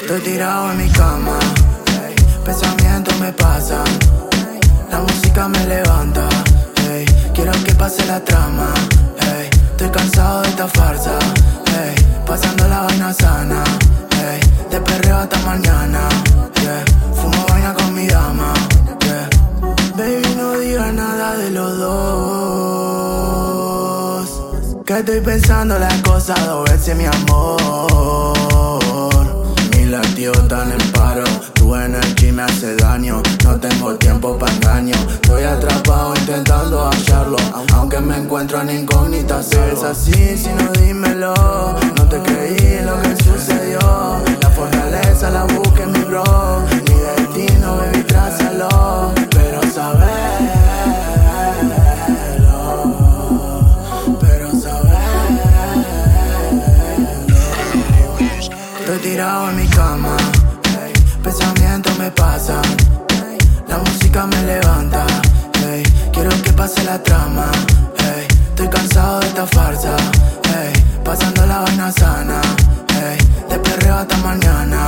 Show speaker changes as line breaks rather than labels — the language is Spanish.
Estoy tirado en mi cama, pensamientos me pasan, la música me levanta, quiero que pase la trama, estoy cansado de esta farsa, vaina sana, de perreo hasta mañana, fumo vaina con mi dama, baby no digas nada de los dos, que estoy pensando las cosas dos veces mi amor. Latido tan en paro Tu energía me hace daño. No tengo tiempo para engaño. Estoy atrapado intentando hallarlo Aunque me encuentro en incógnita. Si es así, si no dímelo Estoy tirado en mi cama, pensamientos me pasan, la música me levanta, quiero que pase la trama, estoy cansado de esta farsa, pasando la vaina sana, de perreo hasta mañana,